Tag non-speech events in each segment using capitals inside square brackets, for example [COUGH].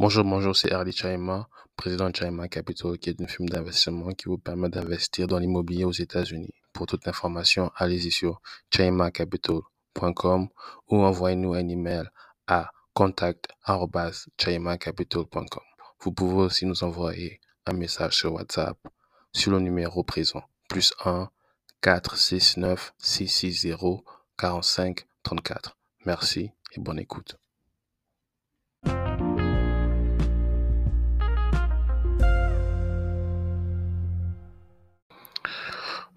Bonjour, bonjour, c'est Arlie Chaima, président de Chaima Capital, qui est une firme d'investissement qui vous permet d'investir dans l'immobilier aux États-Unis. Pour toute information, allez-y sur chaimacapital.com ou envoyez-nous un email à contact.chaimacapital.com. Vous pouvez aussi nous envoyer un message sur WhatsApp sur le numéro présent, plus 1 469 660 45 34. Merci et bonne écoute.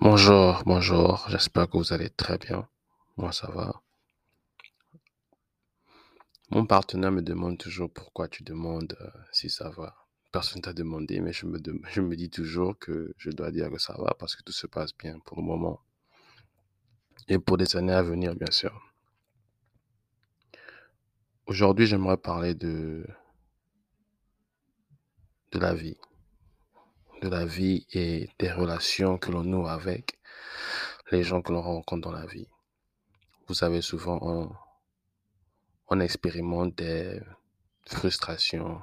Bonjour, bonjour, j'espère que vous allez très bien. Moi, ça va. Mon partenaire me demande toujours pourquoi tu demandes euh, si ça va. Personne t'a demandé, mais je me, dis toujours que je dois dire que ça va parce que tout se passe bien pour le moment et pour des années à venir, bien sûr. Aujourd'hui, j'aimerais parler de la vie, de la vie et des relations que l'on noue avec les gens que l'on rencontre dans la vie. Vous savez, souvent, on, on expérimente des frustrations.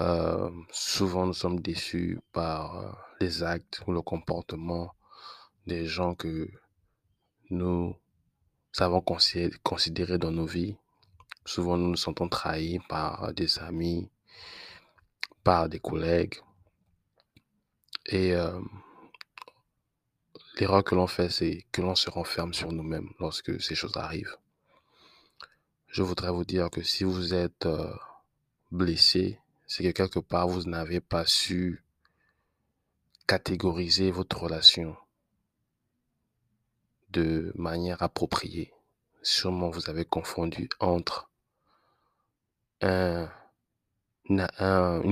Euh, souvent, nous sommes déçus par euh, les actes ou le comportement des gens que nous avons considé- considérés dans nos vies. Souvent, nous nous sentons trahis par des amis, par des collègues. Et l'erreur que l'on fait, c'est que l'on se renferme sur nous-mêmes lorsque ces choses arrivent. Je voudrais vous dire que si vous êtes blessé, c'est que quelque part, vous n'avez pas su catégoriser votre relation de manière appropriée. Sûrement, vous avez confondu entre une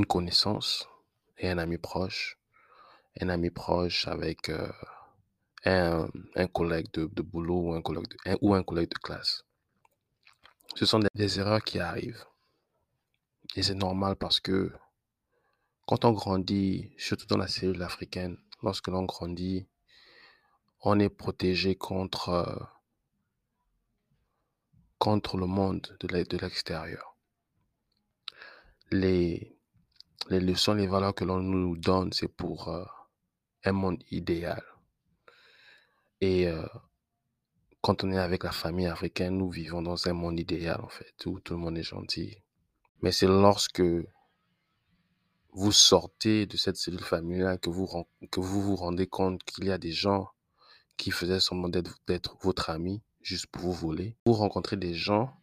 connaissance et un ami proche, un ami proche avec euh, un, un collègue de, de boulot ou un collègue de, ou un collègue de classe. Ce sont des, erreurs qui arrivent. Et c'est normal parce que quand on grandit, surtout dans la cellule africaine, lorsque l'on grandit, on est protégé contre, euh, contre le monde de l'extérieur. Les, les leçons, les valeurs que l'on nous donne, c'est pour euh, un monde idéal. Et euh, quand on est avec la famille africaine, nous vivons dans un monde idéal, en fait, où tout le monde est gentil. Mais c'est lorsque vous sortez de cette cellule familiale que vous que vous, vous rendez compte qu'il y a des gens qui faisaient semblant d'être votre ami juste pour vous voler. Vous rencontrez des gens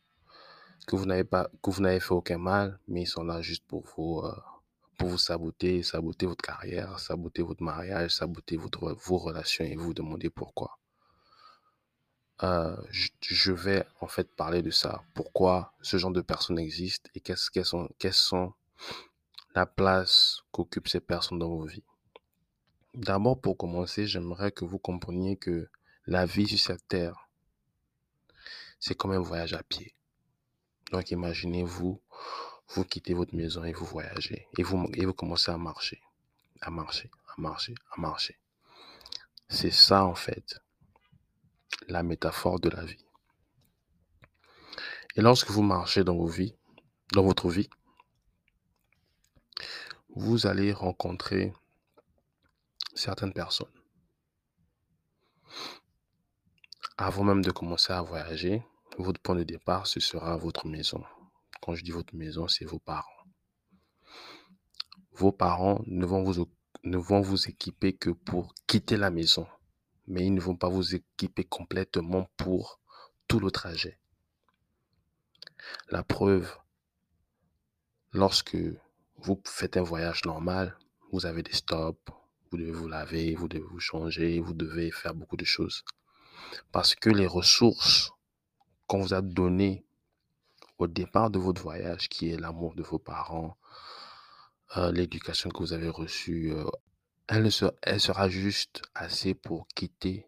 que vous n'avez pas, que vous n'avez fait aucun mal, mais ils sont là juste pour vous, euh, pour vous saboter, saboter votre carrière, saboter votre mariage, saboter votre, vos relations et vous demandez pourquoi. Euh, je, je vais en fait parler de ça. Pourquoi ce genre de personnes existent et qu'est-ce qu'elles sont, quelles sont la place qu'occupent ces personnes dans vos vies. D'abord, pour commencer, j'aimerais que vous compreniez que la vie sur cette terre, c'est comme un voyage à pied. Donc, imaginez-vous, vous quittez votre maison et vous voyagez. Et vous, commencez à marcher, à marcher, à marcher, à marcher. C'est ça, en fait, la métaphore de la vie. Et lorsque vous marchez dans vos vies, dans votre vie, vous allez rencontrer certaines personnes. Avant même de commencer à voyager, votre point de départ, ce sera votre maison. Quand je dis votre maison, c'est vos parents. Vos parents ne vont vous, équiper que pour quitter la maison, mais ils ne vont pas vous équiper complètement pour tout le trajet. La preuve, lorsque vous faites un voyage normal, vous avez des stops, vous devez vous laver, vous devez vous changer, vous devez faire beaucoup de choses. Parce que les ressources qu'on vous a données au départ de votre voyage, qui est l'amour de vos parents, euh, l'éducation que vous avez reçue, euh, elle, sera juste assez pour quitter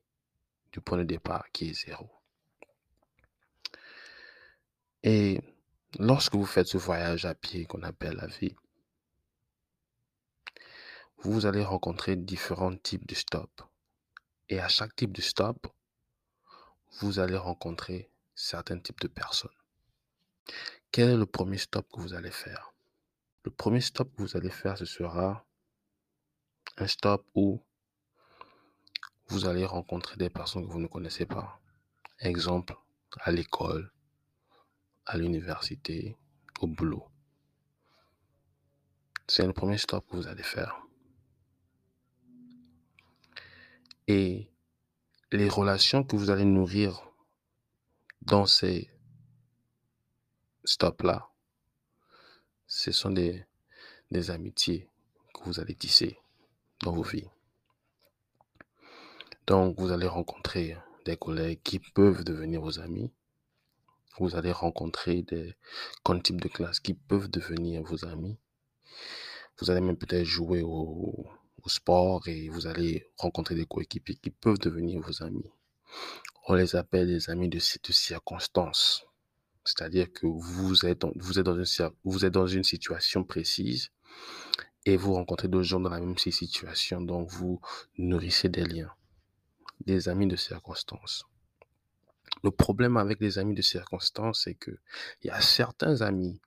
du point de départ qui est zéro. Et lorsque vous faites ce voyage à pied qu'on appelle la vie, vous allez rencontrer différents types de stops. Et à chaque type de stop, vous allez rencontrer certains types de personnes. Quel est le premier stop que vous allez faire? Le premier stop que vous allez faire, ce sera un stop où vous allez rencontrer des personnes que vous ne connaissez pas. Exemple, à l'école, à l'université, au boulot. C'est le premier stop que vous allez faire. Et les relations que vous allez nourrir dans ces stops-là, ce sont des, amitiés que vous allez tisser dans vos vies. Donc, vous allez rencontrer des collègues qui peuvent devenir vos amis. Vous allez rencontrer des types de classe qui peuvent devenir vos amis. Vous allez même peut-être jouer au, au sport et vous allez rencontrer des coéquipiers qui peuvent devenir vos amis. On les appelle des amis de, de circonstance. C'est-à-dire que vous êtes, dans une, situation précise et vous rencontrez d'autres gens dans la même situation. Donc, vous nourrissez des liens. Des amis de circonstance. Le problème avec les amis de circonstance, c'est que il y a certains amis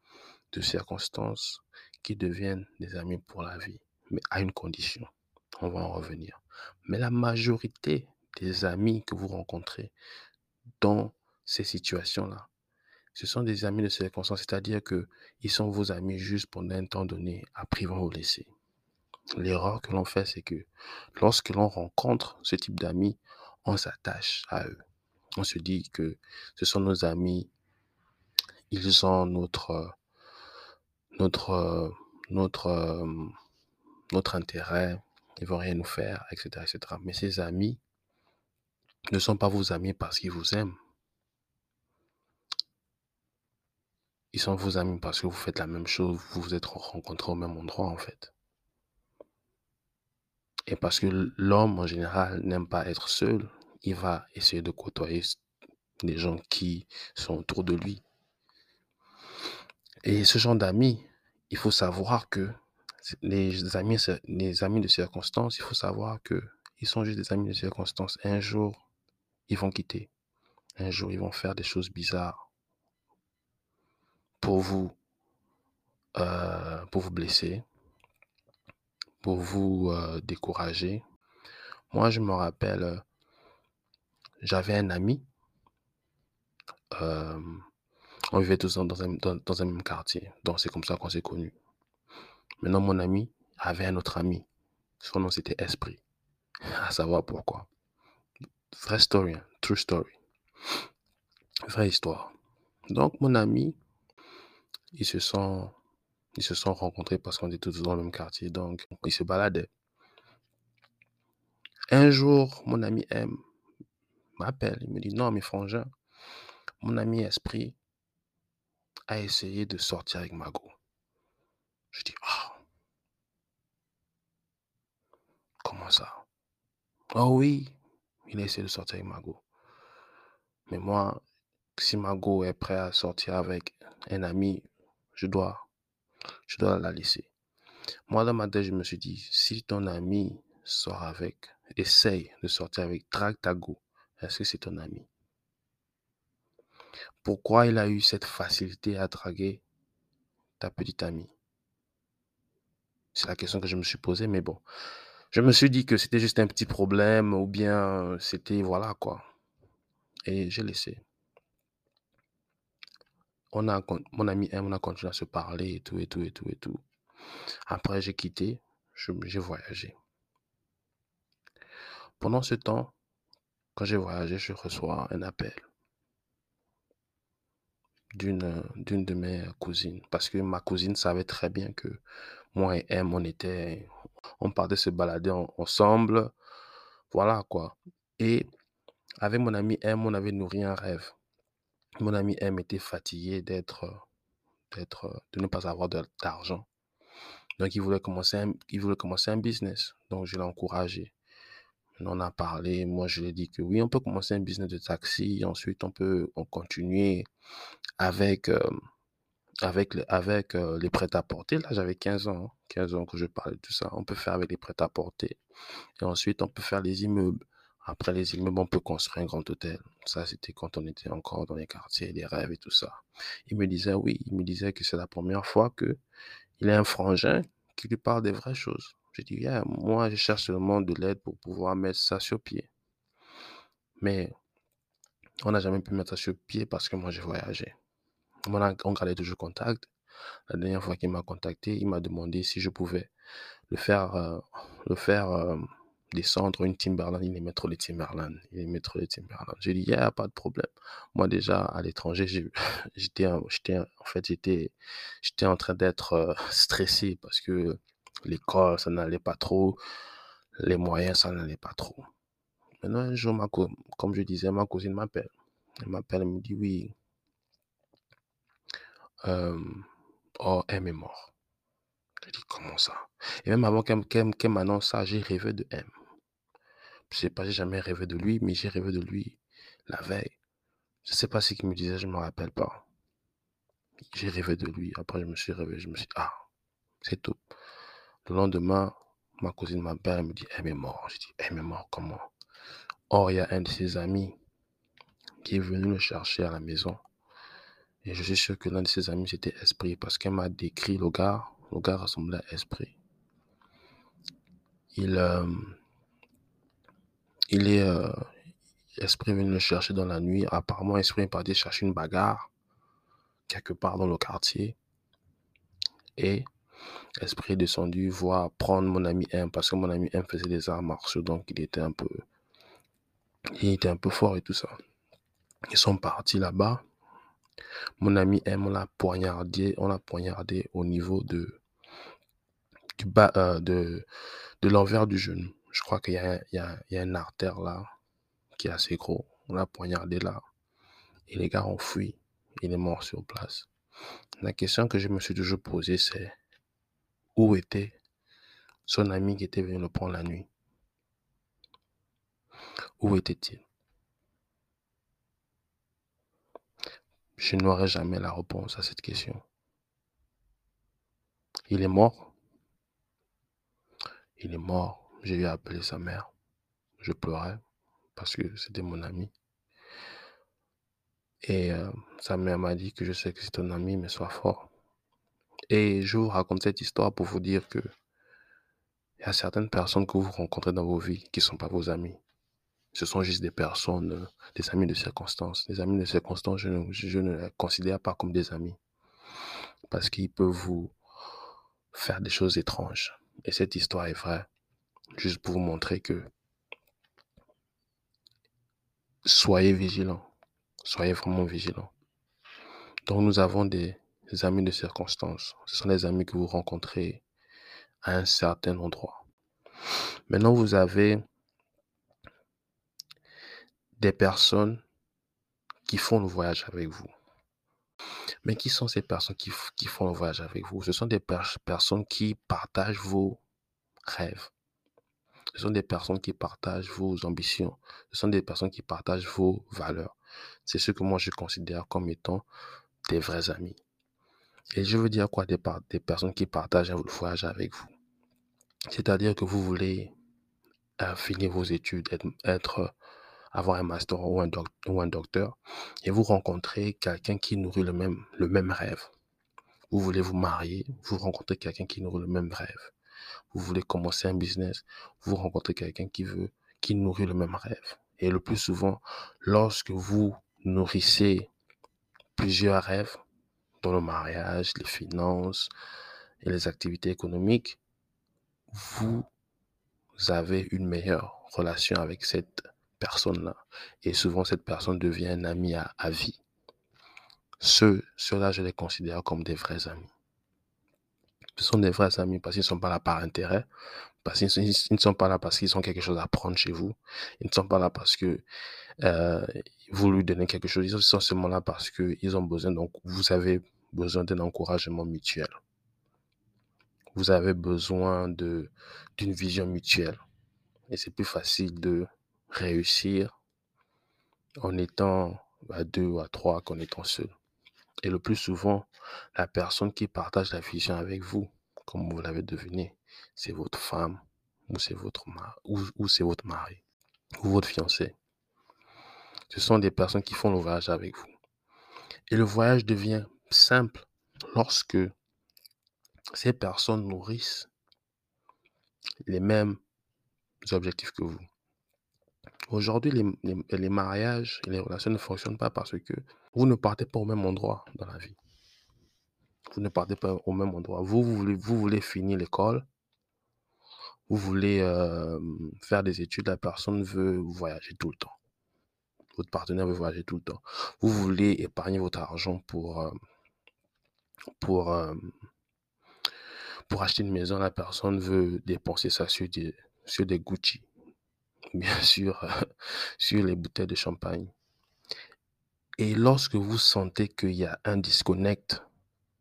de circonstance qui deviennent des amis pour la vie mais à une condition. On va en revenir. Mais la majorité des amis que vous rencontrez dans ces situations-là, ce sont des amis de circonstance, c'est-à-dire que ils sont vos amis juste pendant un temps donné, après ils vont vous laisser. L'erreur que l'on fait, c'est que lorsque l'on rencontre ce type d'amis, on s'attache à eux. On se dit que ce sont nos amis, ils ont notre, notre, notre, notre intérêt, ils vont rien nous faire, etc., etc. Mais ces amis ne sont pas vos amis parce qu'ils vous aiment. Ils sont vos amis parce que vous faites la même chose, vous vous êtes rencontrés au même endroit en fait. Et parce que l'homme en général n'aime pas être seul, il va essayer de côtoyer des gens qui sont autour de lui. Et ce genre d'amis, il faut savoir que les amis, les amis de circonstance, il faut savoir que ils sont juste des amis de circonstance. Un jour, ils vont quitter. Un jour, ils vont faire des choses bizarres pour vous, euh, pour vous blesser, pour vous euh, décourager. Moi, je me rappelle, euh, j'avais un ami. on vivait tous dans un, dans un même quartier. Donc, c'est comme ça qu'on s'est connus. Maintenant, mon ami avait un autre ami. Son nom, c'était Esprit. [LAUGHS] À savoir pourquoi. Vraie story, hein. true story. Vraie histoire. Donc, mon ami, ils se sont, ils se sont rencontrés parce qu'on était tous dans le même quartier. Donc, ils se baladaient. Un jour, mon ami M m'appelle. Il me dit Non, mes frangins, mon ami Esprit a essayé de sortir avec Mago. Je dis, ah. Comment ça? Oh oui, il a essayé de sortir avec Mago. Mais moi, si Mago est prêt à sortir avec un ami, je dois, je dois la laisser. Moi, dans ma tête, je me suis dit, si ton ami sort avec, essaye de sortir avec, traque ta. Est-ce que c'est ton ami? Pourquoi il a eu cette facilité à draguer ta petite amie? C'est la question que je me suis posée, mais bon. Je me suis dit que c'était juste un petit problème ou bien c'était, voilà quoi. Et j'ai laissé. Mon ami M, on a continué à se parler et tout, et tout, et tout, et tout. Après, j'ai quitté, j'ai voyagé. Pendant ce temps, quand j'ai voyagé, je reçois un appel d'une d'une de mes cousines parce que ma cousine savait très bien que moi et M on était on partait se balader ensemble voilà quoi et avec mon ami M on avait nourri un rêve mon ami M était fatigué d'être d'être de ne pas avoir d'argent. Donc il voulait commencer un, il voulait commencer un business. Donc je l'ai encouragé. On a parlé, moi je lui ai dit que oui, on peut commencer un business de taxi, ensuite on peut continuer avec, euh, avec, avec euh, les prêts-à-porter. Là, j'avais 15 ans, 15 ans que je parlais de tout ça. On peut faire avec les prêts-à-porter. Et ensuite, on peut faire les immeubles Après les immeubles, on peut construire un grand hôtel. Ça, c'était quand on était encore dans les quartiers, les rêves et tout ça. Il me disait, oui, il me disait que c'est la première fois que il a un frangin qui lui parle des vraies choses. J'ai dit, yeah, moi, je cherche seulement de l'aide pour pouvoir mettre ça sur pied. Mais on n'a jamais pu mettre ça sur pied parce que moi, j'ai voyagé. On gardait toujours contact. La dernière fois qu'il m'a contacté, il m'a demandé si je pouvais le faire, euh, le faire euh, descendre une Timberland. Il aimait trop les Timberland. Il aimait trop les Timberland. J'ai dit, yeah, pas de problème. Moi, déjà, à l'étranger, [LAUGHS] j'étais, j'étais, en fait, j'étais, j'étais en train d'être euh, [LAUGHS] stressé parce que l'école, ça n'allait pas trop. Les moyens, ça n'allait pas trop. Maintenant, un jour, ma comme je disais, ma cousine m'appelle. Elle m'appelle, elle me dit, oui, euh, oh, M est mort. Je dis, comment ça? Et même avant qu'elle m'annonce ça, j'ai rêvé de M. Je sais pas, jamais rêvé de lui, mais j'ai rêvé de lui la veille. Je sais pas ce qu'il me disait, je me rappelle pas. J'ai rêvé de lui. Après, je me suis réveillé, je me suis dit, ah, c'est tout. Le lendemain, ma cousine m'appelle, elle me dit, M est mort. Je dis, M est mort, comment? Or, il y a un de ses amis qui est venu le chercher à la maison. Et je suis sûr que l'un de ses amis, c'était Esprit, parce qu'elle m'a décrit le gars. Le gars ressemblait à Esprit. Il, euh, il est... Euh, Esprit est venu le chercher dans la nuit. Apparemment, Esprit est parti chercher une bagarre quelque part dans le quartier. Et Esprit est descendu voir prendre mon ami M, parce que mon ami M faisait des arts martiaux, donc il était un peu il était un peu fort et tout ça. Ils sont partis là-bas. Mon ami M, on l'a poignardé, on l'a poignardé au niveau de, du bas, euh, de, de l'envers du genou. Je crois qu'il y, a une artère là qui est assez gros. On l'a poignardé là. Et les gars ont fui. Il est mort sur place. La question que je me suis toujours posée, c'est où était son ami qui était venu le prendre la nuit? Où était-il? Je n'aurai jamais la réponse à cette question. Il est mort. Il est mort. J'ai appeler sa mère. Je pleurais parce que c'était mon ami. Et euh, sa mère m'a dit que je sais que c'est ton ami, mais sois fort. Et je vous raconte cette histoire pour vous dire que il y a certaines personnes que vous rencontrez dans vos vies qui ne sont pas vos amis ce sont juste des personnes, euh, des amis de circonstance. Les amis de circonstance, je ne, je ne les considère pas comme des amis. Parce qu'ils peuvent vous faire des choses étranges. Et cette histoire est vraie. Juste pour vous montrer que soyez vigilants. Soyez vraiment vigilants. Donc nous avons des amis de circonstance. Ce sont des amis que vous rencontrez à un certain endroit. Maintenant, vous avez des personnes qui font le voyage avec vous. Mais qui sont ces personnes qui, qui font le voyage avec vous? Ce sont des personnes qui partagent vos rêves. Ce sont des personnes qui partagent vos ambitions. Ce sont des personnes qui partagent vos valeurs. C'est ce que moi je considère comme étant des vrais amis. Et je veux dire quoi des, personnes qui partagent le voyage avec vous? C'est-à-dire que vous voulez euh, finir vos études, être, avoir un master ou un, docteur, et vous rencontrez quelqu'un qui nourrit le même rêve. Vous voulez vous marier, vous rencontrez quelqu'un qui nourrit le même rêve. Vous voulez commencer un business, vous rencontrez quelqu'un qui veut, qui nourrit le même rêve. Et le plus souvent, lorsque vous nourrissez plusieurs rêves, dans le mariage, les finances et les activités économiques, vous avez une meilleure relation avec cette personne-là. Et souvent, cette personne devient un ami à, vie. Ceux, ceux-là, je les considère comme des vrais amis. Ce sont des vrais amis parce qu'ils ne sont pas là par intérêt, parce qu'ils ne sont pas là parce qu'ils ont quelque chose à prendre chez vous. Ils ne sont pas là parce que euh, vous lui donnez quelque chose. Ils sont seulement là parce qu'ils ont besoin. Donc, vous avez besoin d'un encouragement mutuel. Vous avez besoin d'une vision mutuelle. Et c'est plus facile de réussir en étant à deux ou à trois qu'en étant seul. Et le plus souvent, la personne qui partage la vision avec vous, comme vous l'avez deviné, c'est votre femme ou c'est votre, ou, ou c'est votre mari. ou votre fiancé. Ce sont des personnes qui font le voyage avec vous. Et le voyage devient simple lorsque ces personnes nourrissent les mêmes objectifs que vous. Aujourd'hui, les, mariages et les relations ne fonctionnent pas parce que vous ne partez pas au même endroit dans la vie. Vous ne partez pas au même endroit. Vous, voulez, vous voulez finir l'école, vous voulez faire des études, la personne veut voyager tout le temps. Votre partenaire veut voyager tout le temps. Vous voulez épargner votre argent pour, euh, pour, pour acheter une maison, la personne veut dépenser ça sur des, sur des Gucci, bien [LAUGHS] sûr, [LAUGHS] sur les bouteilles de champagne. Et lorsque vous sentez qu'il y a un disconnect,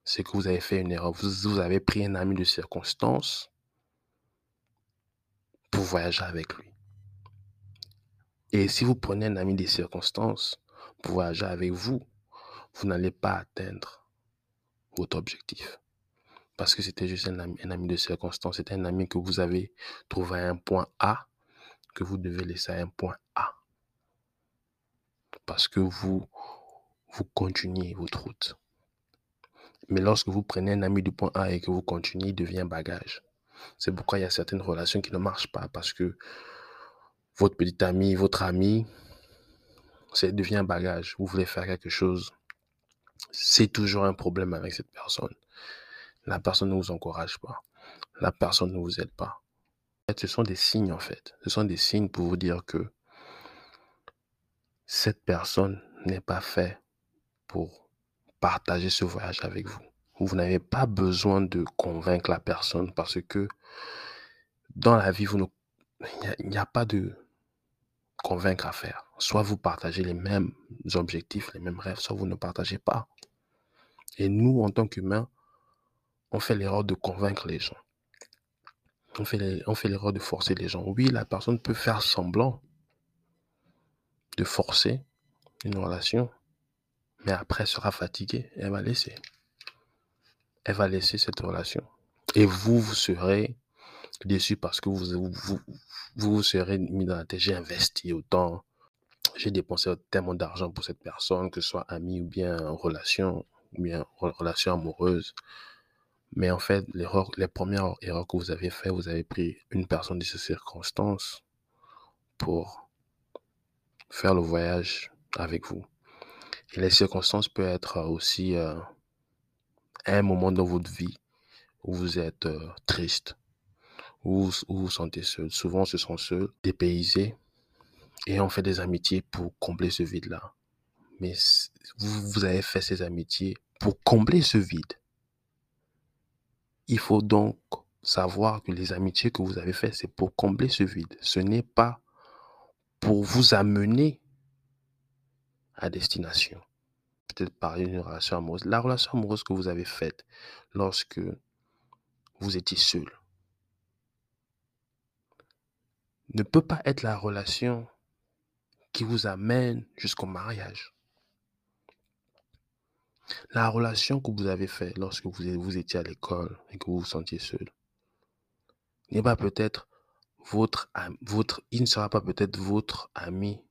c'est que vous avez fait une erreur. Vous, avez pris un ami de circonstance pour voyager avec lui. Et si vous prenez un ami des circonstances pour voyager avec vous, vous n'allez pas atteindre votre objectif. Parce que c'était juste un ami, de circonstance, c'était un ami que vous avez trouvé à un point A que vous devez laisser à un point A. Parce que vous continuez votre route. Mais lorsque vous prenez un ami du point A et que vous continuez, il devient bagage. C'est pourquoi il y a certaines relations qui ne marchent pas parce que votre petit ami, votre ami, ça devient bagage. Vous voulez faire quelque chose. C'est toujours un problème avec cette personne. La personne ne vous encourage pas. La personne ne vous aide pas ce sont des signes en fait. Ce sont des signes pour vous dire que cette personne n'est pas faite pour partager ce voyage avec vous. Vous n'avez pas besoin de convaincre la personne parce que dans la vie, vous il n'y a, pas de convaincre à faire. Soit vous partagez les mêmes objectifs, les mêmes rêves, soit vous ne partagez pas. Et nous, en tant qu'humains, on fait l'erreur de convaincre les gens on fait l'erreur de forcer les gens. Oui, la personne peut faire semblant de forcer une relation, mais après elle sera fatiguée elle va laisser. Elle va laisser cette relation. Et vous, vous serez déçu parce que vous vous, vous, serez mis dans la tête, j'ai investi autant, j'ai dépensé tellement d'argent pour cette personne, que ce soit ami ou bien relation, ou bien relation amoureuse. Mais en fait, l'erreur, les premières erreurs que vous avez faites, vous avez pris une personne de ces circonstances pour faire le voyage avec vous. Et les circonstances peuvent être aussi euh, un moment dans votre vie où vous êtes euh, triste, où, vous vous sentez seul. Souvent, ce sont seuls, dépaysés, et on fait des amitiés pour combler ce vide-là. Mais vous avez fait ces amitiés pour combler ce vide. Il faut donc savoir que les amitiés que vous avez faites, c'est pour combler ce vide. Ce n'est pas pour vous amener à destination. Peut-être parler d'une relation amoureuse. La relation amoureuse que vous avez faite lorsque vous étiez seul ne peut pas être la relation qui vous amène jusqu'au mariage. La relation que vous avez faite lorsque vous, vous étiez à l'école et que vous vous sentiez seul n'est pas peut-être votre, votre, il ne sera pas peut-être votre ami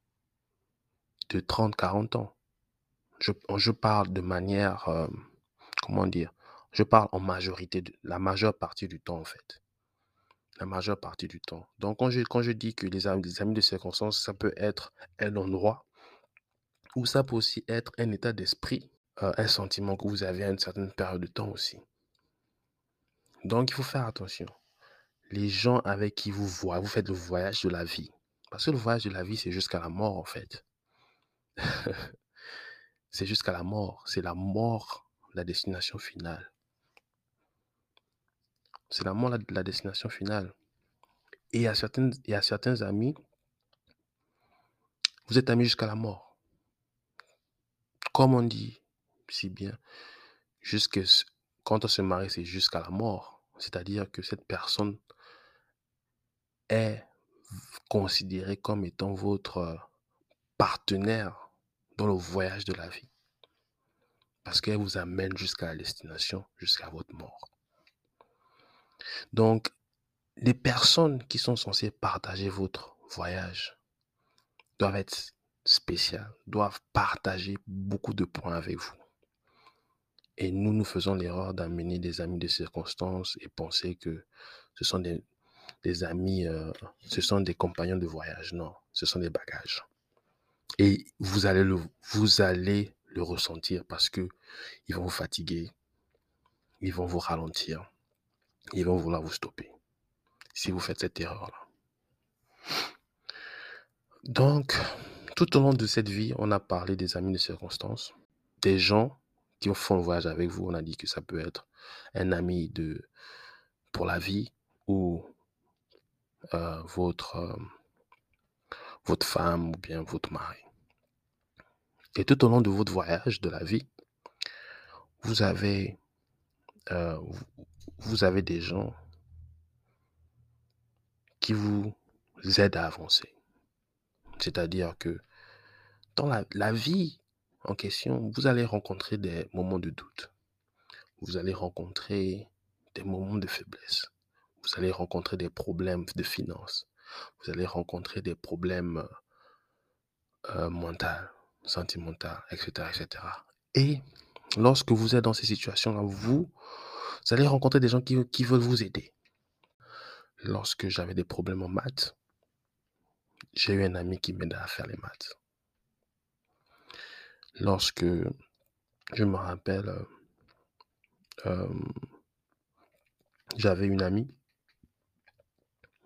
de 30, 40 ans. Je, je parle de manière, euh, comment dire, je parle en majorité, de, la majeure partie du temps en fait. La majeure partie du temps. Donc quand je, quand je dis que les amis, les amis de circonstance, ça peut être un endroit ou ça peut aussi être un état d'esprit euh, un sentiment que vous avez à une certaine période de temps aussi. Donc, il faut faire attention. Les gens avec qui vous voyez, vous faites le voyage de la vie. Parce que le voyage de la vie, c'est jusqu'à la mort, en fait. [LAUGHS] c'est jusqu'à la mort. C'est la mort, la destination finale. C'est la mort, la, destination finale. Et a certains amis, vous êtes amis jusqu'à la mort. Comme on dit, si bien, jusque, quand on se marie, c'est jusqu'à la mort. C'est-à-dire que cette personne est considérée comme étant votre partenaire dans le voyage de la vie. Parce qu'elle vous amène jusqu'à la destination, jusqu'à votre mort. Donc, les personnes qui sont censées partager votre voyage doivent être spéciales, doivent partager beaucoup de points avec vous. Et nous, nous faisons l'erreur d'amener des amis de circonstance et penser que ce sont des, amis, euh, ce sont des compagnons de voyage. Non, ce sont des bagages. Et vous allez le, vous allez le ressentir parce que ils vont vous fatiguer, ils vont vous ralentir, ils vont vouloir vous stopper si vous faites cette erreur-là. Donc, tout au long de cette vie, on a parlé des amis de circonstance, des gens qui font le voyage avec vous. On a dit que ça peut être un ami de pour la vie ou euh, votre, euh, votre femme ou bien votre mari. Et tout au long de votre voyage de la vie, vous avez, euh, des gens qui vous aident à avancer. C'est-à-dire que dans la vie en question, vous allez rencontrer des moments de doute. Vous allez rencontrer des moments de faiblesse. Vous allez rencontrer des problèmes de finances. Vous allez rencontrer des problèmes euh, mentaux, sentimentaux, etc., etc. Et lorsque vous êtes dans ces situations-là, vous, vous allez rencontrer des gens qui, qui veulent vous aider. Lorsque j'avais des problèmes en maths, j'ai eu un ami qui m'aidait à faire les maths. Lorsque je me rappelle, euh, euh, j'avais une amie,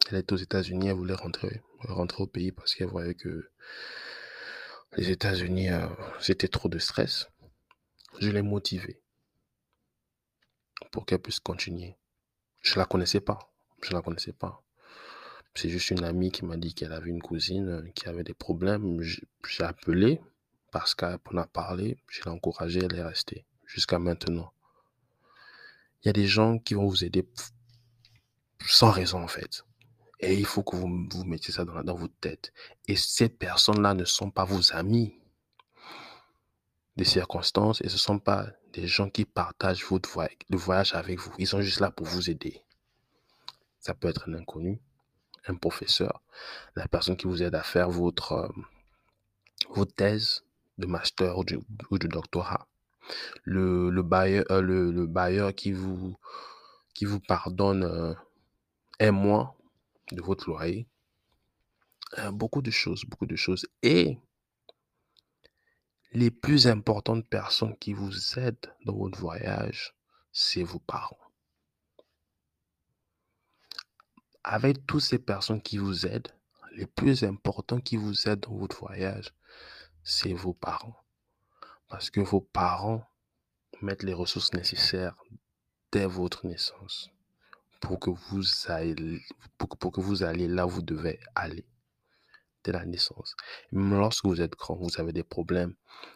elle était aux États-Unis, elle voulait rentrer, rentrer au pays parce qu'elle voyait que les États-Unis, euh, c'était trop de stress. Je l'ai motivée pour qu'elle puisse continuer. Je la connaissais pas, je la connaissais pas. C'est juste une amie qui m'a dit qu'elle avait une cousine qui avait des problèmes. J'ai appelé parce en a parlé, je l'ai encouragée, elle est restée jusqu'à maintenant. Il y a des gens qui vont vous aider sans raison en fait. Et il faut que vous, vous mettiez ça dans, dans votre tête. Et ces personnes-là ne sont pas vos amis des circonstances et ce ne sont pas des gens qui partagent votre voyage, le voyage avec vous. Ils sont juste là pour vous aider. Ça peut être un inconnu, un professeur, la personne qui vous aide à faire votre, euh, votre thèse de master ou de, ou de doctorat. Le, le, bailleur, euh, le, le, bailleur qui vous, qui vous pardonne euh, un mois de votre loyer. Euh, beaucoup de choses, beaucoup de choses. Et les plus importantes personnes qui vous aident dans votre voyage, c'est vos parents. Avec toutes ces personnes qui vous aident, les plus importants qui vous aident dans votre voyage, c'est vos parents. Parce que vos parents mettent les ressources nécessaires dès votre naissance pour que vous alliez, pour, pour que vous là où vous devez aller dès la naissance. Même lorsque vous êtes grand, vous avez des problèmes,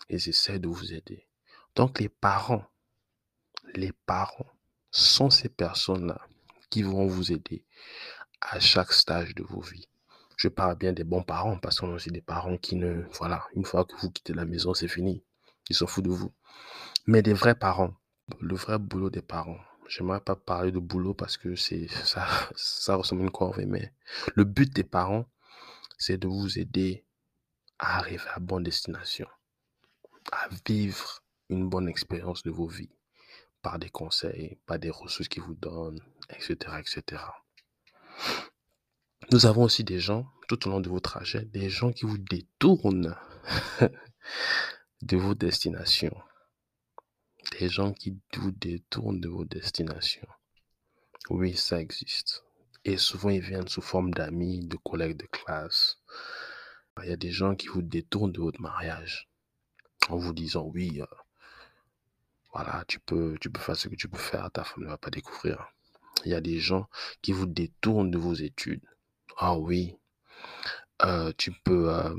ils essaient de vous aider. Donc les parents, les parents sont ces personnes-là qui vont vous aider à chaque stage de vos vies. Je parle bien des bons parents parce qu'on a aussi des parents qui ne, voilà, une fois que vous quittez la maison, c'est fini. Ils s'en foutent de vous. Mais des vrais parents, le vrai boulot des parents, J'aimerais pas parler de boulot parce que c'est ça, ressemble à une corvée, mais le but des parents, c'est de vous aider à arriver à bonne destination, à vivre une bonne expérience de vos vies par des conseils, par des ressources qu'ils vous donnent, etc., etc. Nous avons aussi des gens, tout au long de vos trajets, des gens qui vous détournent [LAUGHS] de vos destinations des gens qui vous détournent de vos destinations. Oui, ça existe. Et souvent, ils viennent sous forme d'amis, de collègues de classe. Il y a des gens qui vous détournent de votre mariage en vous disant oui, euh, voilà, tu peux, tu peux faire ce que tu peux faire, ta femme ne va pas découvrir. Il y a des gens qui vous détournent de vos études. Ah oui, euh, tu peux, euh,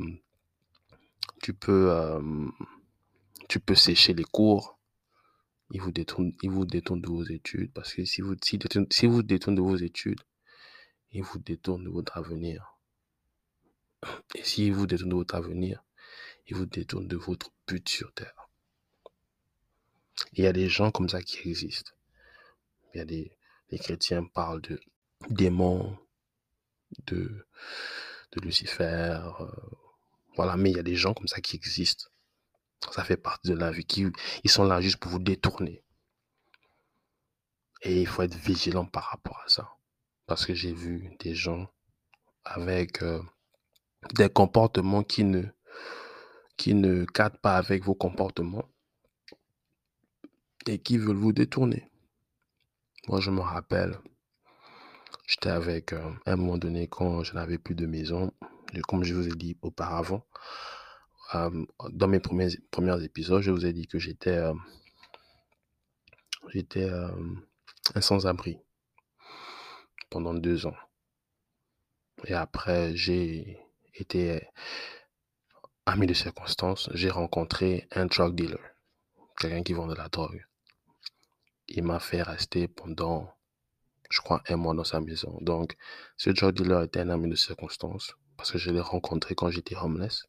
tu peux, tu peux sécher les cours il vous détourne, il vous de vos études. Parce que si vous, si, si vous détourne de vos études, il vous détourne de votre avenir. Et s'il vous détourne de votre avenir, il vous détourne de votre but sur terre. il y a des gens comme ça qui existent. Il y a des, les chrétiens parlent de démons, de, de Lucifer, euh, Voilà, mais il y a des gens comme ça qui existent. Ça fait partie de la vie. Ils sont là juste pour vous détourner. Et il faut être vigilant par rapport à ça. Parce que j'ai vu des gens avec euh, des comportements qui ne, qui ne cadrent pas avec vos comportements et qui veulent vous détourner. Moi, je me rappelle, j'étais avec, euh, à un moment donné, quand je n'avais plus de maison, comme je vous ai dit auparavant, dans mes premiers, épisodes, je vous ai dit que j'étais un sans-abri pendant deux ans. Et après, j'ai été ami de circonstance. J'ai rencontré un drug dealer, quelqu'un qui vend de la drogue. Il m'a fait rester pendant, je crois, un mois dans sa maison. Donc, ce drug dealer était un ami de circonstance parce que je l'ai rencontré quand j'étais homeless.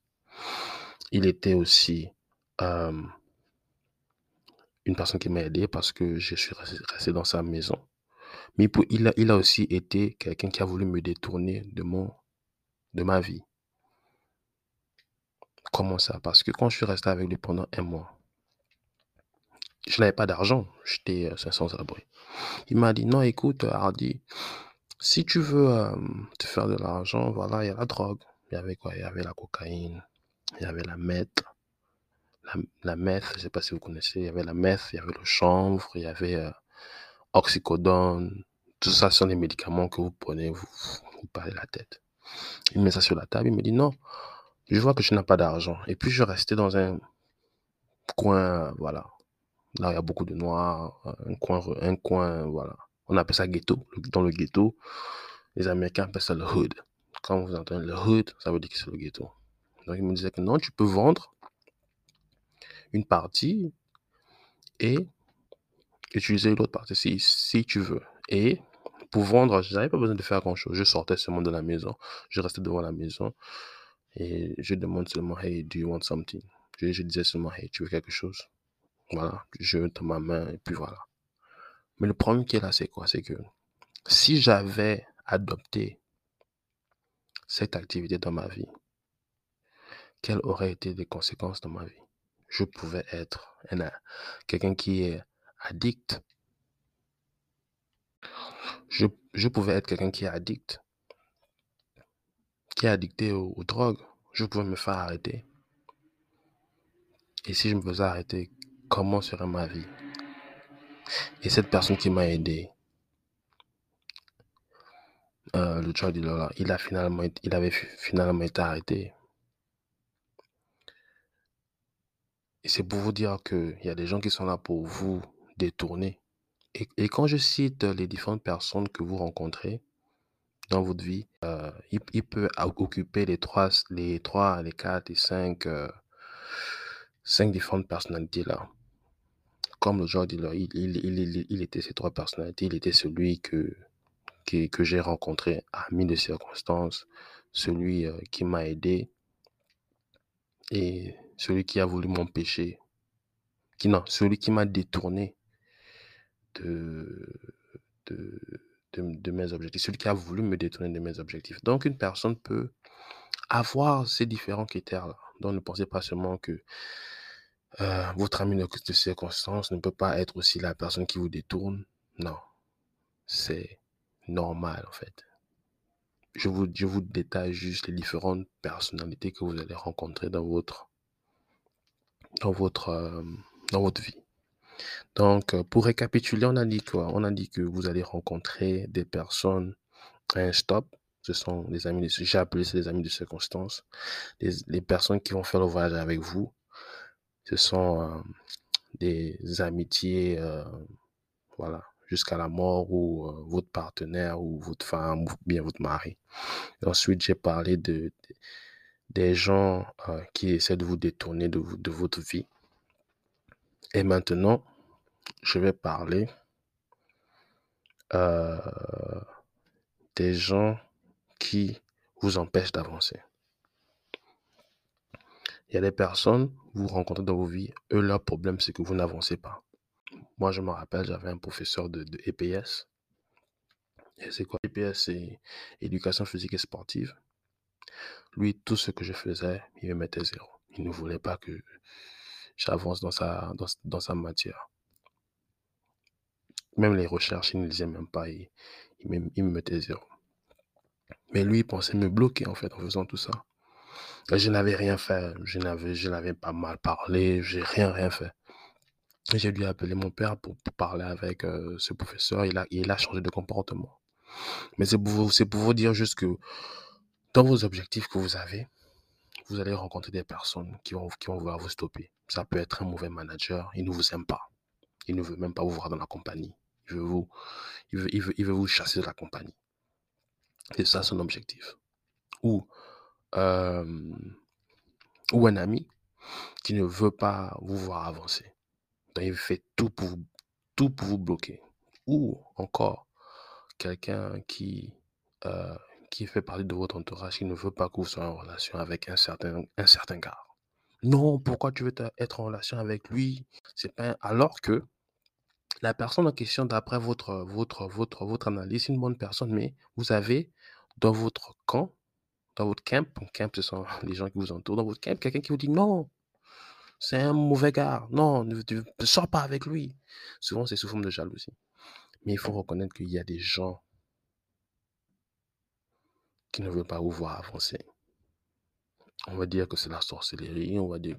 Il était aussi euh, une personne qui m'a aidé parce que je suis resté dans sa maison. Mais il, a, aussi été quelqu'un qui a voulu me détourner de, ma vie. Comment ça? Parce que quand je suis resté avec lui pendant un mois, je n'avais pas d'argent. J'étais euh, sans abri. Il m'a dit, non, écoute, Hardy, si tu veux euh, te faire de l'argent, voilà, il y a la drogue. Il y avait quoi? Il y avait la cocaïne, il y avait la meth, la, meth, je ne sais pas si vous connaissez, il y avait la meth, il y avait le chanvre, il y avait euh, oxycodone. Tout ça sont des médicaments que vous prenez, vous vous parlez la tête. Il met ça sur la table, il me dit non, je vois que tu n'as pas d'argent. Et puis je restais dans un coin, voilà, là il y a beaucoup de noirs, un coin, un coin, voilà. On appelle ça ghetto. Dans le ghetto, les Américains appellent ça le hood. Quand vous entendez le hood, ça veut dire que c'est le ghetto. Donc il me disait que non, tu peux vendre une partie et utiliser l'autre partie si, si tu veux. Et pour vendre, je n'avais pas besoin de faire grand-chose. Je sortais seulement de la maison. Je restais devant la maison et je demande seulement, hey, do you want something? Je, disais seulement, hey, tu veux quelque chose? Voilà, je dans ma main et puis voilà. Mais le problème qui est là, c'est quoi? C'est que si j'avais adopté cette activité dans ma vie, quelles auraient été les conséquences dans ma vie? je pouvais être quelqu'un qui est addict. Je, pouvais être quelqu'un qui est addict, qui est addicté aux, drogues. Je pouvais me faire arrêter. Et si je me faisais arrêter, comment serait ma vie? Et cette personne qui m'a aidé, euh, le drug dealer, il, a finalement, il avait finalement été arrêté. Et c'est pour vous dire qu'il y a des gens qui sont là pour vous détourner. Et, quand je cite les différentes personnes que vous rencontrez dans votre vie, euh, il, peut occuper les trois, les trois, les quatre et cinq, euh, cinq différentes personnalités là. Comme le genre dealer, il, il, il, était ces trois personnalités. Il était celui que, que, que j'ai rencontré, ami de circonstances, celui euh, qui m'a aidé et celui qui a voulu m'empêcher, qui non, celui qui m'a détourné de, de, de, mes objectifs, celui qui a voulu me détourner de mes objectifs. Donc une personne peut avoir ces différents critères-là. Donc ne pensez pas seulement que euh, votre ami de circonstance ne peut pas être aussi la personne qui vous détourne. Non, c'est normal en fait. Je vous, je vous détaille juste les différentes personnalités que vous allez rencontrer dans votre dans votre, euh, dans votre vie. Donc, euh, pour récapituler, on a dit quoi? On a dit que vous allez rencontrer des personnes à un stop. Ce sont des amis, de, j'ai appelé ça des amis de circonstance. Les, personnes qui vont faire le voyage avec vous, ce sont euh, des amitiés, voilà, jusqu'à la mort ou votre partenaire ou votre femme ou bien votre mari. ensuite, j'ai parlé de des gens euh, qui essaient de vous détourner de, votre vie. Et maintenant, je vais parler euh, des gens qui vous empêchent d'avancer. Il y a des personnes, vous rencontrez dans vos vies, eux, leur problème, c'est que vous n'avancez pas. Moi, je me rappelle, j'avais un professeur de, de EPS. Et c'est quoi? EPS C'est éducation physique et sportive. Lui, tout ce que je faisais, il me mettait zéro. Il ne voulait pas que j'avance dans sa, matière. Même les recherches, il ne lisait même pas. Il, me, il me mettait zéro. Mais lui, il pensait me bloquer en fait en faisant tout ça. Je n'avais rien fait. Je n'avais, pas mal parlé. J'ai rien, rien fait. J'ai dû appeler mon père pour, parler avec euh, ce professeur. Il a, il a changé de comportement. Mais c'est pour, c'est pour vous dire juste que dans vos objectifs que vous avez, vous allez rencontrer des personnes qui vont, vouloir vous stopper. Ça peut être un mauvais manager. Il ne vous aime pas. Il ne veut même pas vous voir dans la compagnie. Il veut vous, il veut, vous chasser de la compagnie. C'est ça son objectif. Ou euh, ou un ami qui ne veut pas vous voir avancer. Donc, il fait tout pour, tout pour vous bloquer. Ou encore, quelqu'un qui, euh, qui fait partie de votre entourage, qui ne veut pas que vous soyez en relation avec un certain, un certain gars. Non, pourquoi tu veux être en relation avec lui? C'est pas alors que la personne en question, d'après votre, votre, votre, votre analyse, c'est une bonne personne, mais vous avez dans votre camp dans votre camp, camp, ce sont [LAUGHS] les gens qui vous entourent, dans votre camp, quelqu'un qui vous dit non, c'est un mauvais gars, non, ne, sors pas avec lui. Souvent, c'est sous forme de jalousie. Mais il faut reconnaître qu'il y a des gens qui ne veulent pas vous voir avancer. On va dire que c'est la sorcellerie, on va dire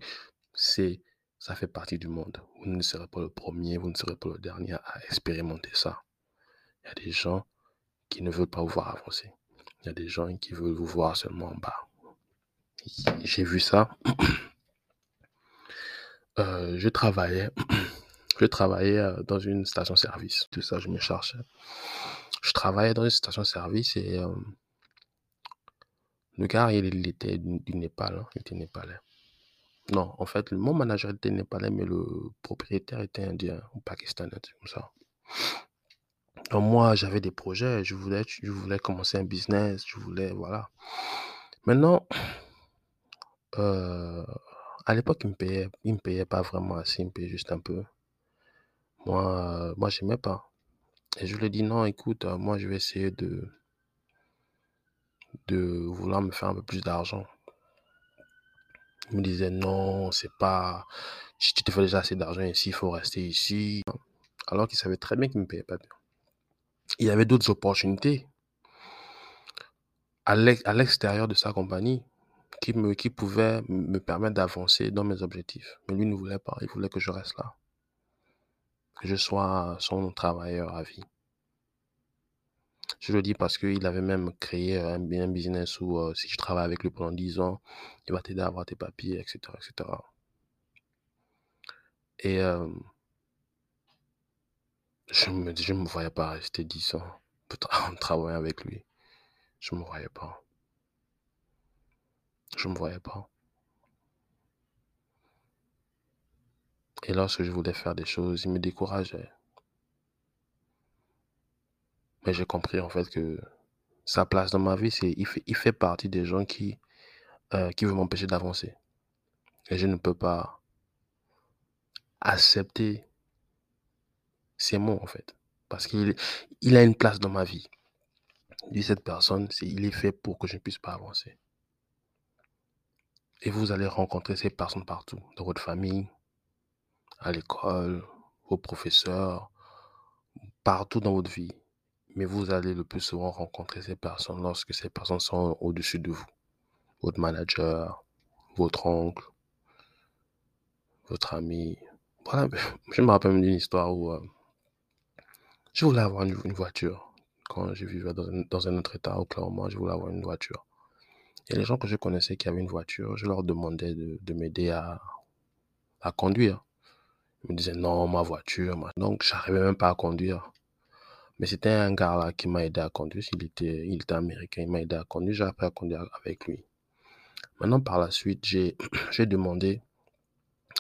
c'est ça fait partie du monde. Vous ne serez pas le premier, vous ne serez pas le dernier à expérimenter ça. Il y a des gens qui ne veulent pas vous voir avancer. Il y a des gens qui veulent vous voir seulement en bas. J'ai vu ça. [COUGHS] Euh, je travaillais, [COUGHS] je travaillais euh, dans une station-service. Tout ça, je me cherchais. Je travaillais dans une station-service et euh, le gars, il, était du, Népal. Hein. il était népalais. Non, en fait, mon manager était népalais, mais le propriétaire était indien ou pakistanais, comme ça. Donc moi, j'avais des projets, je voulais, je voulais commencer un business, je voulais, voilà. Maintenant, euh, à l'époque, il me payait, me payait pas vraiment assez, il me payait juste un peu. Moi, moi, j'aimais pas. Et je lui ai dit non, écoute, euh, moi, je vais essayer de, de vouloir me faire un peu plus d'argent. Il me disait non, c'est pas, tu te fais déjà assez d'argent ici, il faut rester ici. Alors qu'il savait très bien qu'il me payait pas bien il y avait d'autres opportunités à l'extérieur de sa compagnie qui, qui pouvaient me permettre d'avancer dans mes objectifs. Mais lui ne voulait pas, il voulait que je reste là, que je sois son travailleur à vie. Je le dis parce qu'il avait même créé un, business où euh, si tu travailles avec lui pendant 10 ans, il va t'aider à avoir tes papiers, etc. etc. Et euh, je me, je me voyais pas rester 10 ans [LAUGHS] en [LAUGHS] travaillant avec lui. Je me voyais pas. Je me voyais pas. Et lorsque je voulais faire des choses, il me décourageait. Mais j'ai compris en fait que sa place dans ma vie, c'est il fait, il fait partie des gens qui, euh, qui veulent m'empêcher d'avancer. Et je ne peux pas accepter c'est moi, en fait. Parce qu'il il a une place dans ma vie. Dit cette personne, c'est, il est fait pour que je ne puisse pas avancer. Et vous allez rencontrer ces personnes partout, dans votre famille, à l'école, vos professeurs, partout dans votre vie. Mais vous allez le plus souvent rencontrer ces personnes lorsque ces personnes sont au-dessus de vous. Votre manager, votre oncle, votre ami. Voilà, [LAUGHS] je me rappelle d'une histoire où euh, je voulais avoir une, voiture. Quand je vivais dans un, autre état, au Clermont, je voulais avoir une voiture. Et les gens que je connaissais qui avaient une voiture, je leur demandais de, m'aider à, conduire. Ils me disaient non, ma voiture. Donc, j'arrivais même pas à conduire. Mais c'était un gars là qui m'a aidé à conduire. Il était, il était américain, il m'a aidé à conduire. J'ai appris à conduire avec lui. Maintenant, par la suite, j'ai [CLEARS THROAT] demandé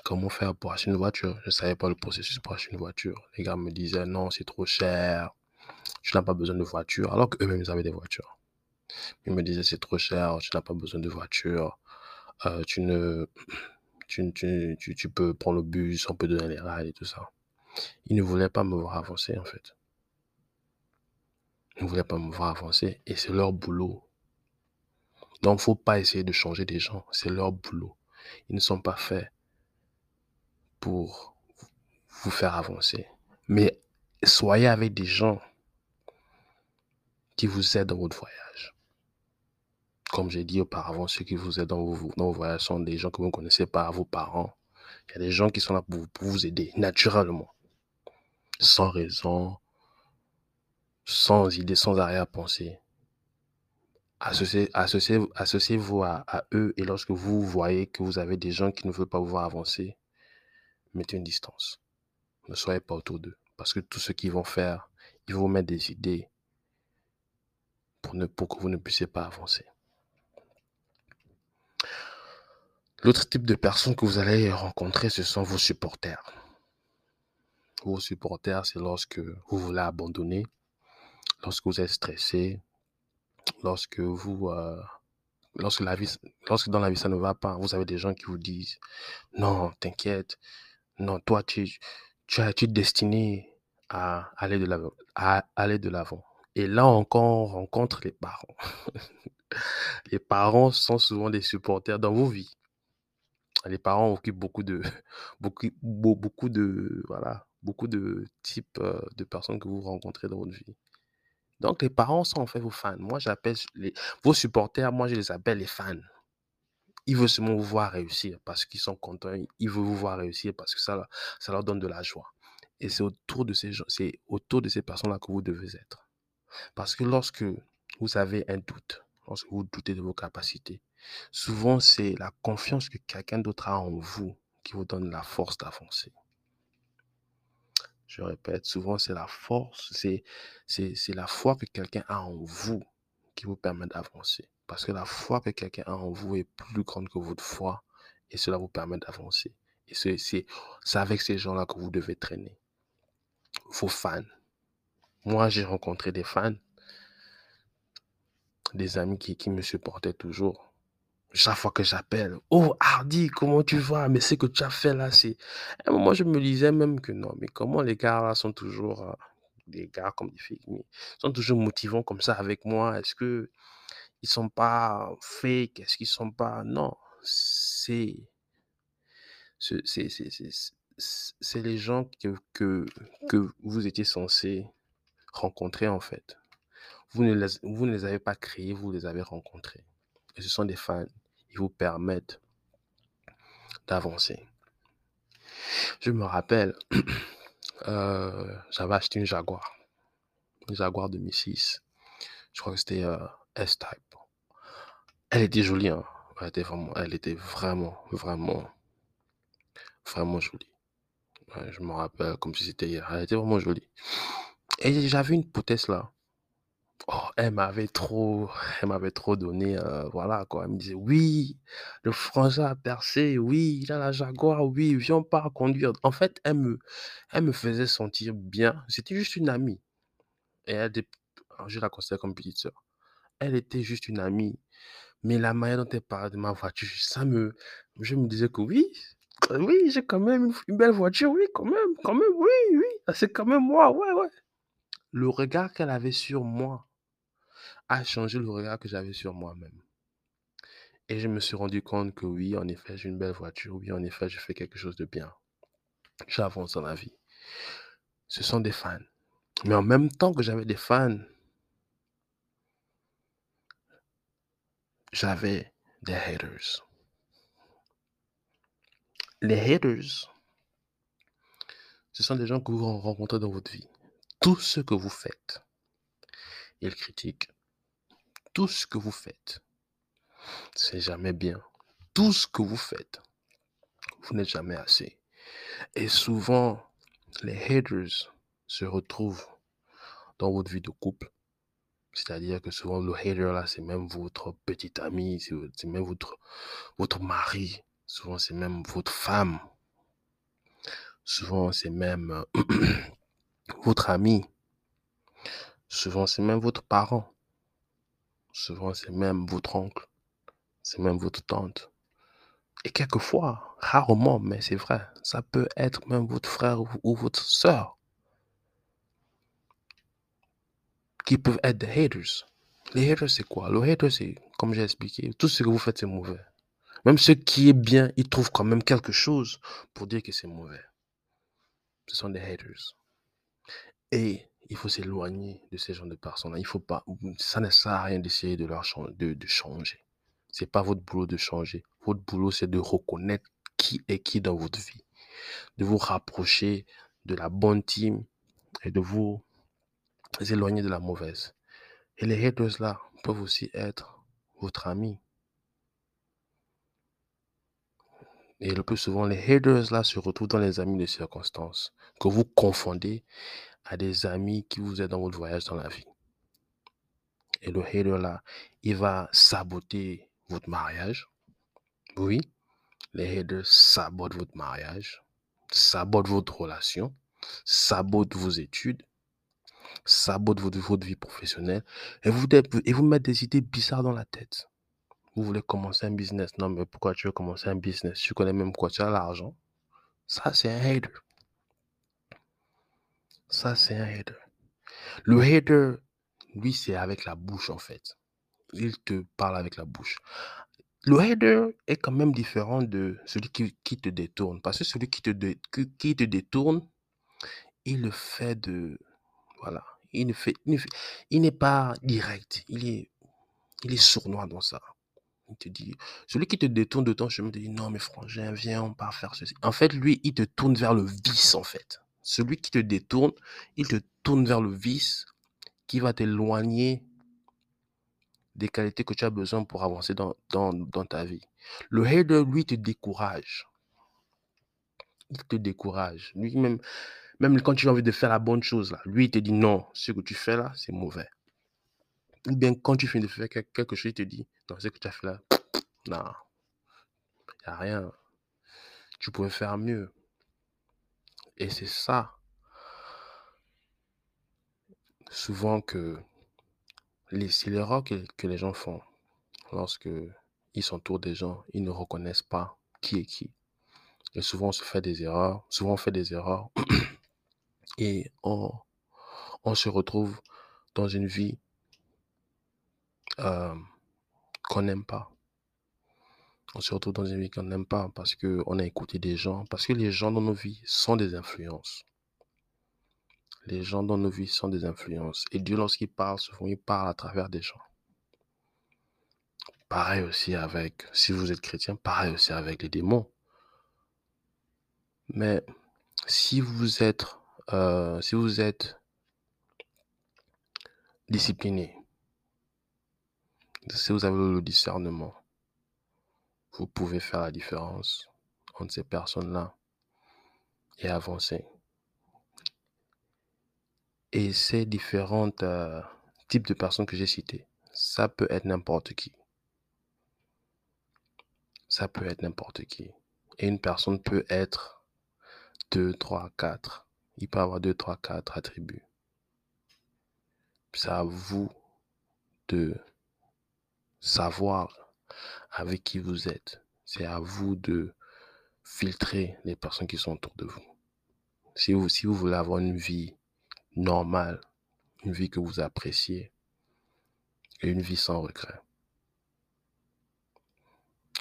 comment faire pour acheter une voiture. Je ne savais pas le processus pour acheter une voiture. Les gars me disaient non, c'est trop cher, tu n'as pas besoin de voiture, alors qu'eux-mêmes ils avaient des voitures. Ils me disaient c'est trop cher, tu n'as pas besoin de voiture, euh, tu ne. [CLEARS THROAT] Tu, tu, tu, peux prendre le bus, on peut donner les rides et tout ça. Ils ne voulaient pas me voir avancer en fait. Ne voulaient pas me voir avancer et c'est leur boulot Donc, il ne faut pas essayer de changer des gens. C'est leur boulot. Ils ne sont pas faits pour vous faire avancer. Mais soyez avec des gens qui vous aident dans votre voyage. Comme j'ai dit auparavant, ceux qui vous aident dans vos, dans vos voyages sont des gens que vous ne connaissez pas, vos parents. Il y a des gens qui sont là pour, pour vous aider naturellement, sans raison, sans idée, sans arrière-pensée. Associez, associez, associez-vous à, eux et lorsque vous voyez que vous avez des gens qui ne veulent pas vous voir avancer, mettez une distance. Ne soyez pas autour d'eux. Parce que tout ce qu'ils vont faire, ils vont mettre des idées pour, pour que vous ne puissiez pas avancer. L'autre type de personnes que vous allez rencontrer, ce sont vos supporters. Vos supporters, c'est lorsque vous voulez abandonner, lorsque vous êtes stressé, lorsque vous, euh, lorsque la vie, lorsque dans la vie ça ne va pas, vous avez des gens qui vous disent, non, t'inquiète, non, toi tu, tu, as, tu es destiné à aller de l'avant, à aller de l'avant. Et là encore, on rencontre les parents. [LAUGHS] les parents sont souvent des supporters dans vos vies. Les parents occupent beaucoup de, [LAUGHS] beaucoup, beaucoup de, voilà, beaucoup de types euh, de personnes que vous rencontrez dans votre vie. Donc, les parents sont en fait vos fans. Moi, j'appelle les, vos supporters, moi, je les appelle les fans. Ils veulent seulement vous voir réussir parce qu'ils sont contents. Ils veulent vous voir réussir parce que ça, ça leur donne de la joie. Et c'est autour de ces gens, c'est autour de ces personnes-là que vous devez être. Parce que lorsque vous avez un doute, lorsque vous doutez de vos capacités, souvent c'est la confiance que quelqu'un d'autre a en vous qui vous donne la force d'avancer. Je répète, souvent c'est la force, c'est, c'est, c'est la foi que quelqu'un a en vous qui vous permet d'avancer. Parce que la foi que quelqu'un a en vous est plus grande que votre foi et cela vous permet d'avancer. Et c'est, c'est, c'est avec ces gens-là que vous devez traîner. Vos fans. Moi, j'ai rencontré des fans, des amis qui, qui me supportaient toujours chaque fois que j'appelle, oh Hardy, comment tu vas? Mais ce que tu as fait là, c'est. À un moment, je me disais même que non, mais comment les gars là sont toujours, euh, des gars comme des filles, mais sont toujours motivants comme ça avec moi? Est-ce que ils sont pas fake? Est-ce qu'ils sont pas. Non, c'est. C'est c'est- c'est- c'est- c'est les gens que, que, que vous étiez censé rencontrer en fait. Vous ne, les, vous ne les avez pas créés, vous les avez rencontrés. Et ce sont des fans. Vous permettent d'avancer. Je me rappelle, [CLEARS THROAT] euh, j'avais acheté une Jaguar. Une Jaguar 2006. Je crois que c'était euh, S-Type. Elle était jolie, hein. Elle était vraiment, elle était vraiment, vraiment, vraiment jolie. Je me rappelle comme si c'était hier. Elle était vraiment jolie. Et j'avais une potesse là. Oh, elle m'avait trop, elle m'avait trop donné, euh, voilà quoi. Elle me disait, oui, le frangin a percé, oui, il a la Jaguar, oui, viens pas conduire. En fait, elle me, elle me faisait sentir bien. C'était juste une amie. Et elle, était- je la considère comme petite sœur. Elle était juste une amie. Mais la manière dont elle parlait de ma voiture, ça me, je me disais que oui, oui, j'ai quand même une, une belle voiture, oui, quand même, quand même, oui, oui, c'est quand même moi, ouais, ouais. Le regard qu'elle avait sur moi a changé le regard que j'avais sur moi-même. Et je me suis rendu compte que oui, en effet, j'ai une belle voiture, oui, en effet, je fais quelque chose de bien. J'avance dans la vie. Ce sont des fans. Mais en même temps que j'avais des fans, j'avais des haters. Les haters, ce sont des gens que vous rencontrez dans votre vie. Tout ce que vous faites, ils critiquent. Tout ce que vous faites, c'est jamais bien. Tout ce que vous faites, vous n'êtes jamais assez. Et souvent, les haters se retrouvent dans votre vie de couple. C'est-à-dire que souvent, le hater, là, c'est même votre petit ami, c'est même votre, votre mari. Souvent, c'est même votre femme. Souvent, c'est même [CLEARS THROAT] votre ami. Souvent, c'est même votre parent. Souvent, c'est même votre oncle. C'est même votre tante. Et quelquefois, rarement, mais c'est vrai, ça peut être même votre frère ou, votre soeur qui peuvent être des haters. Les haters, c'est quoi? Le hater, c'est comme j'ai expliqué, tout ce que vous faites, c'est mauvais. Même ce qui est bien, ils trouvent quand même quelque chose pour dire que c'est mauvais. Ce sont des haters. Et il faut s'éloigner de ces genres de personnes-là. Il faut pas, ça ne sert à rien d'essayer de leur changer, de, de changer. C'est pas votre boulot de changer. Votre boulot, c'est de reconnaître qui est qui dans votre vie, de vous rapprocher de la bonne team et de vous éloigner de la mauvaise. Et les haters là peuvent aussi être votre ami. Et le plus souvent, les haters là se retrouvent dans les amis de circonstance, que vous confondez à des amis qui vous aident dans votre voyage dans la vie. Et le hater là, il va saboter votre mariage. Oui, les haters sabotent votre mariage, sabotent votre relation, sabotent vos études, sabotent votre, votre vie professionnelle et vous, et vous mettent des idées bizarres dans la tête. Vous voulez commencer un business. Non, mais pourquoi tu veux commencer un business? Tu connais même quoi? Tu as l'argent. Ça, c'est un hater. Ça, c'est un hater. Le hater, lui, c'est avec la bouche, en fait. Il te parle avec la bouche. Le hater est quand même différent de celui qui, te détourne. Parce que celui qui te, qui te détourne, il le fait de... Voilà. Il ne fait, il n'est pas direct. Il est, il est sournois dans ça. Il te dit, celui qui te détourne de ton chemin te dit, non, mais frangin, viens, on part faire ceci. En fait, lui, il te tourne vers le vice, en fait. Celui qui te détourne, il te tourne vers le vice qui va t'éloigner des qualités que tu as besoin pour avancer dans, ta vie. Le hater, lui, te décourage. Il te décourage. Lui, même, même quand tu as envie de faire la bonne chose, là, lui, il te dit non, ce que tu fais là, c'est mauvais. Ou bien quand tu finis de faire quelque chose, il te dit non, ce que tu as fait là, non, il n'y a rien. Tu pouvais faire mieux. Et c'est ça, souvent que c'est l'erreur que, que les gens font lorsque ils s'entourent des gens, ils ne reconnaissent pas qui est qui. Et souvent on se fait des erreurs, souvent on fait des erreurs [CLEARS THROAT] et on, on se retrouve dans une vie euh, qu'on n'aime pas. On se retrouve dans une vie qu'on n'aime pas parce qu'on a écouté des gens, parce que les gens dans nos vies sont des influences. Les gens dans nos vies sont des influences. Et Dieu, lorsqu'il parle, souvent, il parle à travers des gens. Pareil aussi avec, si vous êtes chrétien, pareil aussi avec les démons. Mais si vous êtes, euh, si vous êtes discipliné, si vous avez le discernement, vous pouvez faire la différence entre ces personnes-là et avancer. Et ces différents euh, types de personnes que j'ai cités, ça peut être n'importe qui. Ça peut être n'importe qui. Et une personne peut être 2, 3, 4. Il peut avoir 2, 3, 4 attributs. C'est à vous de savoir avec qui vous êtes. C'est à vous de filtrer les personnes qui sont autour de vous. Si vous, voulez avoir une vie normale, une vie que vous appréciez et une vie sans regret.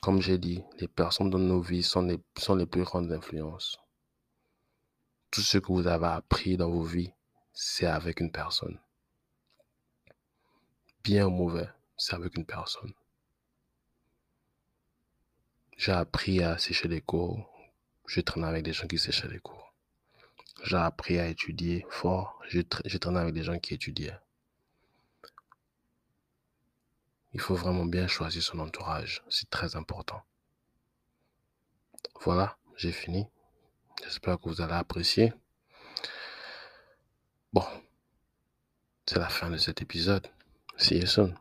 Comme j'ai dit, les personnes dans nos vies sont les plus grandes influences. Tout ce que vous avez appris dans vos vies, c'est avec une personne. Bien ou mauvais, c'est avec une personne. J'ai appris à sécher les cours. Je traîne avec des gens qui séchaient les cours. J'ai appris à étudier fort. Je, traîne avec des gens qui étudiaient. Il faut vraiment bien choisir son entourage. C'est très important. Voilà, j'ai fini. J'espère que vous allez apprécier. Bon, c'est la fin de cet épisode. See you soon.